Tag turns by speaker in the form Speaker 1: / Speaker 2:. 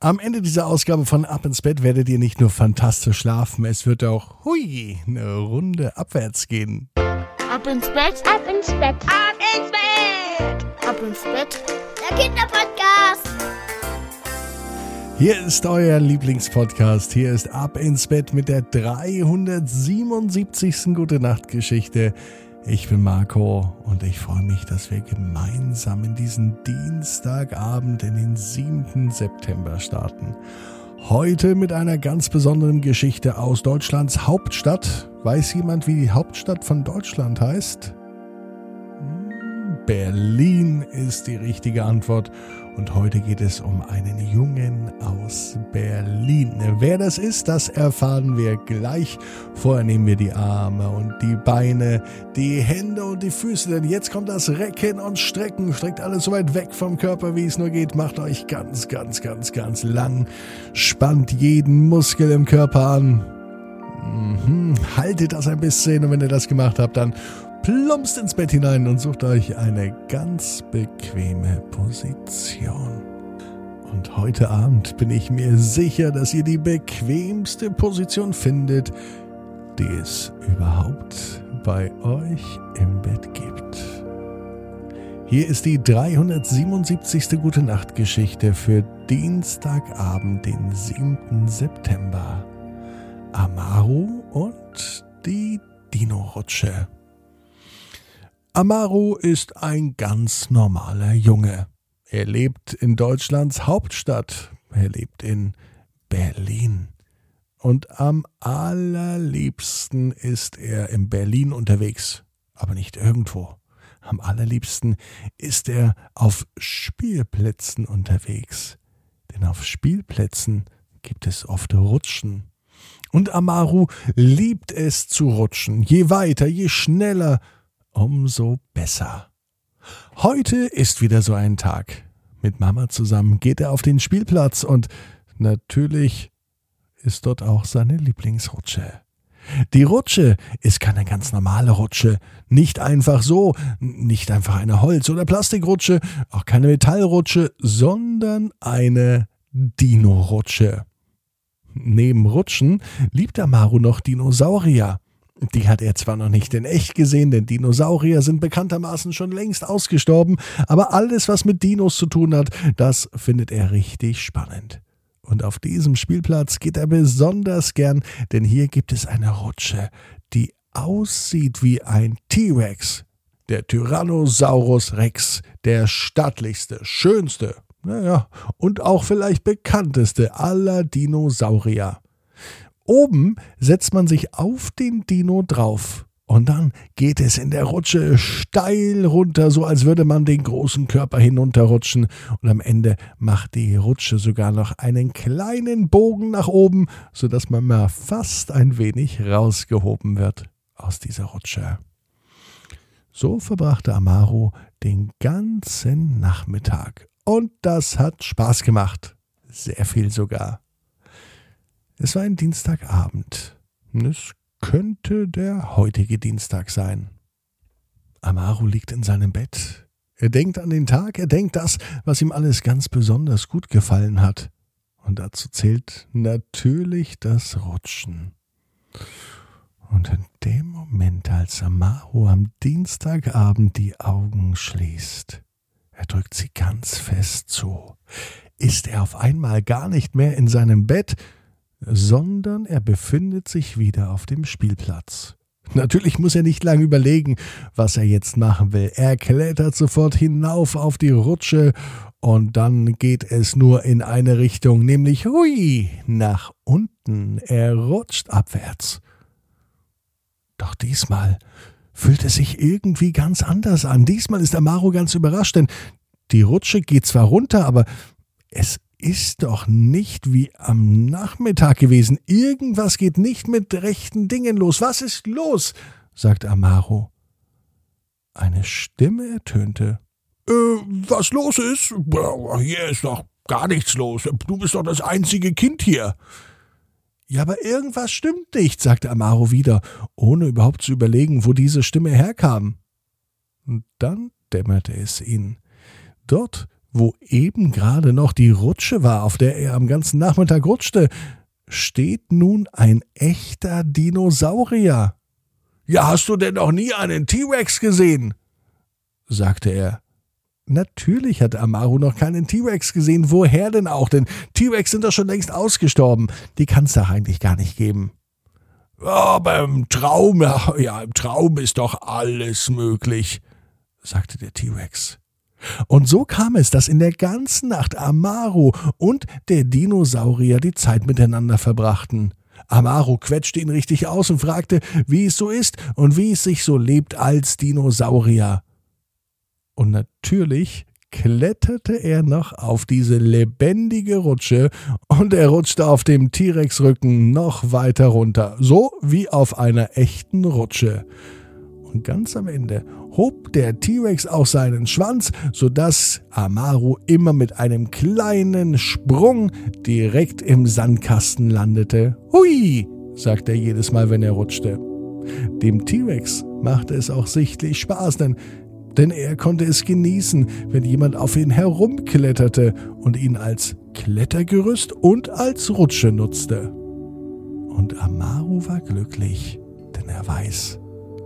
Speaker 1: Am Ende dieser Ausgabe von Ab ins Bett werdet ihr nicht nur fantastisch schlafen, es wird auch, hui, eine Runde abwärts gehen.
Speaker 2: Ab ins Bett, ab ins Bett, ab ins Bett, ab ins Bett, der Kinderpodcast.
Speaker 1: Hier ist euer Lieblingspodcast. Hier ist Ab ins Bett mit der 377. Gute Nacht Geschichte. Ich bin Marco und ich freue mich, dass wir gemeinsam in diesen Dienstagabend in den 7. September starten. Heute mit einer ganz besonderen Geschichte aus Deutschlands Hauptstadt. Weiß jemand, wie die Hauptstadt von Deutschland heißt? Berlin ist die richtige Antwort. Und heute geht es um einen Jungen aus Berlin. Wer das ist, das erfahren wir gleich. Vorher nehmen wir die Arme und die Beine, die Hände und die Füße, denn jetzt kommt das Recken und Strecken. Streckt alles so weit weg vom Körper, wie es nur geht. Macht euch ganz, ganz, ganz, ganz lang. Spannt jeden Muskel im Körper an. Mhm. Haltet das ein bisschen und wenn ihr das gemacht habt, dann plumpst ins Bett hinein und sucht euch eine ganz bequeme Position. Und heute Abend bin ich mir sicher, dass ihr die bequemste Position findet, die es überhaupt bei euch im Bett gibt. Hier ist die 377. Gute Nacht Geschichte für Dienstagabend, den 7. September. Amaru und die Dino-Rutsche. Amaru ist ein ganz normaler Junge. Er lebt in Deutschlands Hauptstadt. Er lebt in Berlin. Und am allerliebsten ist er in Berlin unterwegs, aber nicht irgendwo. Am allerliebsten ist er auf Spielplätzen unterwegs. Denn auf Spielplätzen gibt es oft Rutschen. Und Amaru liebt es zu rutschen. Je weiter, je schneller, umso besser. Heute ist wieder so ein Tag. Mit Mama zusammen geht er auf den Spielplatz und natürlich ist dort auch seine Lieblingsrutsche. Die Rutsche ist keine ganz normale Rutsche, nicht einfach so, nicht einfach eine Holz- oder Plastikrutsche, auch keine Metallrutsche, sondern eine Dino-Rutsche. Neben Rutschen liebt Amaru noch Dinosaurier. Die hat er zwar noch nicht in echt gesehen, denn Dinosaurier sind bekanntermaßen schon längst ausgestorben, aber alles, was mit Dinos zu tun hat, das findet er richtig spannend. Und auf diesem Spielplatz geht er besonders gern, denn hier gibt es eine Rutsche, die aussieht wie ein T-Rex. Der Tyrannosaurus Rex, der stattlichste, schönste, naja, und auch vielleicht bekannteste aller Dinosaurier. Oben setzt man sich auf den Dino drauf. Und dann geht es in der Rutsche steil runter, so als würde man den großen Körper hinunterrutschen. Und am Ende macht die Rutsche sogar noch einen kleinen Bogen nach oben, sodass man mal fast ein wenig rausgehoben wird aus dieser Rutsche. So verbrachte Amaru den ganzen Nachmittag. Und das hat Spaß gemacht. Sehr viel sogar. Es war ein Dienstagabend. Es könnte der heutige Dienstag sein. Amaru liegt in seinem Bett. Er denkt an den Tag, er denkt das, was ihm alles ganz besonders gut gefallen hat. Und dazu zählt natürlich das Rutschen. Und in dem Moment, als Amaru am Dienstagabend die Augen schließt, er drückt sie ganz fest zu, ist er auf einmal gar nicht mehr in seinem Bett, sondern er befindet sich wieder auf dem Spielplatz. Natürlich muss er nicht lange überlegen, was er jetzt machen will. Er klettert sofort hinauf auf die Rutsche und dann geht es nur in eine Richtung, nämlich hui, nach unten. Er rutscht abwärts. Doch diesmal fühlt es sich irgendwie ganz anders an. Diesmal ist Amaro ganz überrascht, denn die Rutsche geht zwar runter, aber es ist doch nicht wie am Nachmittag gewesen. Irgendwas geht nicht mit rechten Dingen los. Was ist los? sagte Amaro. Eine Stimme ertönte. Äh, was los ist? Hier ist doch gar nichts los. Du bist doch das einzige Kind hier. Ja, aber irgendwas stimmt nicht, sagte Amaro wieder, ohne überhaupt zu überlegen, wo diese Stimme herkam. Und dann dämmerte es ihn. Dort wo eben gerade noch die Rutsche war, auf der er am ganzen Nachmittag rutschte, steht nun ein echter Dinosaurier. Ja, hast du denn noch nie einen T-Rex gesehen? sagte er. Natürlich hatte Amaru noch keinen T-Rex gesehen. Woher denn auch? Denn T-Rex sind doch schon längst ausgestorben. Die kann es doch eigentlich gar nicht geben. Aber im Traum, ja, im Traum ist doch alles möglich, sagte der T-Rex. Und so kam es, dass in der ganzen Nacht Amaru und der Dinosaurier die Zeit miteinander verbrachten. Amaru quetschte ihn richtig aus und fragte, wie es so ist und wie es sich so lebt als Dinosaurier. Und natürlich kletterte er noch auf diese lebendige Rutsche und er rutschte auf dem T-Rex-Rücken noch weiter runter, so wie auf einer echten Rutsche. Und ganz am Ende hob der T-Rex auch seinen Schwanz, sodass Amaru immer mit einem kleinen Sprung direkt im Sandkasten landete. Hui, sagte er jedes Mal, wenn er rutschte. Dem T-Rex machte es auch sichtlich Spaß, denn, denn er konnte es genießen, wenn jemand auf ihn herumkletterte und ihn als Klettergerüst und als Rutsche nutzte. Und Amaru war glücklich, denn er weiß,